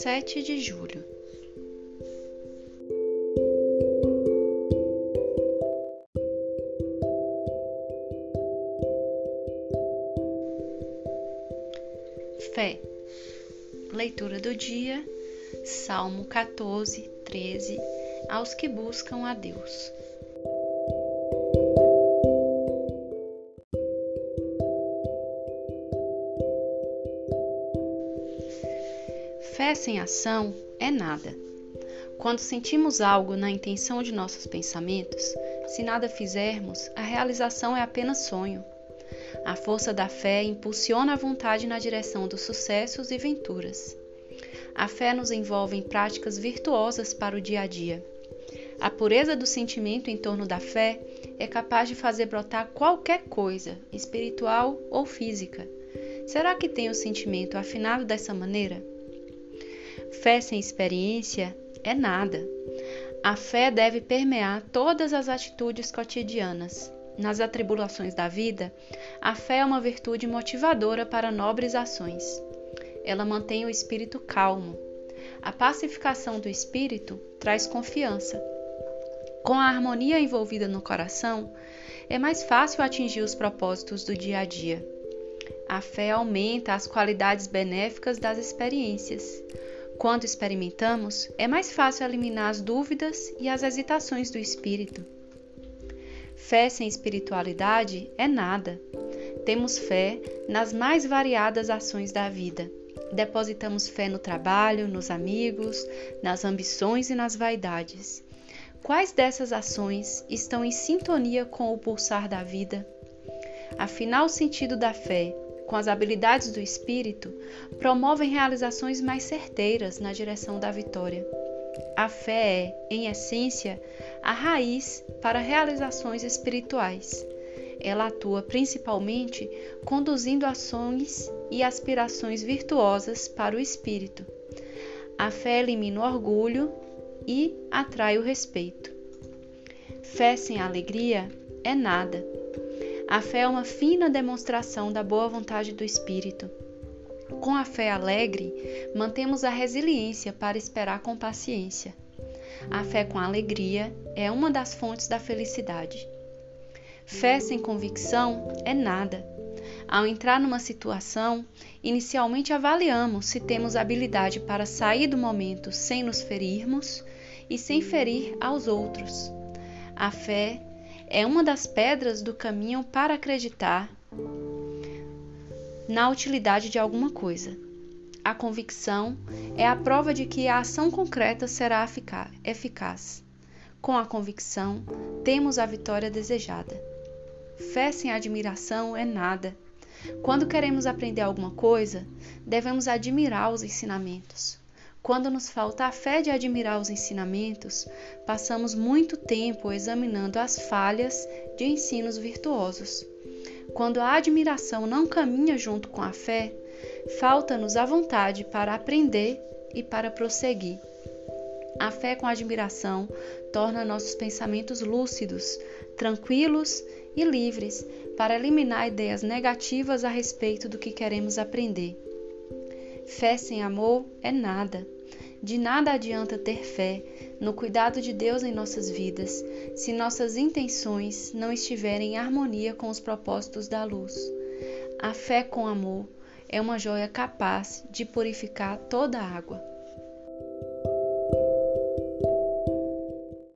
7 de julho. Fé. Leitura do dia, Salmo 14, 13. Aos que buscam a Deus. Fé sem ação é nada. Quando sentimos algo na intenção de nossos pensamentos, se nada fizermos, a realização é apenas sonho. A força da fé impulsiona a vontade na direção dos sucessos e venturas. A fé nos envolve em práticas virtuosas para o dia a dia. A pureza do sentimento em torno da fé é capaz de fazer brotar qualquer coisa, espiritual ou física. Será que tem o sentimento afinado dessa maneira? Fé sem experiência é nada. A fé deve permear todas as atitudes cotidianas. Nas atribulações da vida, a fé é uma virtude motivadora para nobres ações. Ela mantém o espírito calmo. A pacificação do espírito traz confiança. Com a harmonia envolvida no coração, é mais fácil atingir os propósitos do dia a dia. A fé aumenta as qualidades benéficas das experiências. Quando experimentamos, é mais fácil eliminar as dúvidas e as hesitações do espírito. Fé sem espiritualidade é nada. Temos fé nas mais variadas ações da vida. Depositamos fé no trabalho, nos amigos, nas ambições e nas vaidades. Quais dessas ações estão em sintonia com o pulsar da vida? Afinal, o sentido da fé com as habilidades do espírito, promovem realizações mais certeiras na direção da vitória. A fé é, em essência, a raiz para realizações espirituais. Ela atua principalmente conduzindo ações e aspirações virtuosas para o espírito. A fé elimina o orgulho e atrai o respeito. Fé sem alegria é nada a fé é uma fina demonstração da boa vontade do Espírito. Com a fé alegre, mantemos a resiliência para esperar com paciência. A fé com alegria é uma das fontes da felicidade. Fé sem convicção é nada. Ao entrar numa situação, inicialmente avaliamos se temos habilidade para sair do momento sem nos ferirmos e sem ferir aos outros. A fé é uma das pedras do caminho para acreditar na utilidade de alguma coisa. A convicção é a prova de que a ação concreta será eficaz. Com a convicção, temos a vitória desejada. Fé sem admiração é nada. Quando queremos aprender alguma coisa, devemos admirar os ensinamentos. Quando nos falta a fé de admirar os ensinamentos, passamos muito tempo examinando as falhas de ensinos virtuosos. Quando a admiração não caminha junto com a fé, falta-nos a vontade para aprender e para prosseguir. A fé com admiração torna nossos pensamentos lúcidos, tranquilos e livres para eliminar ideias negativas a respeito do que queremos aprender. Fé sem amor é nada. De nada adianta ter fé no cuidado de Deus em nossas vidas se nossas intenções não estiverem em harmonia com os propósitos da luz. A fé com amor é uma joia capaz de purificar toda a água.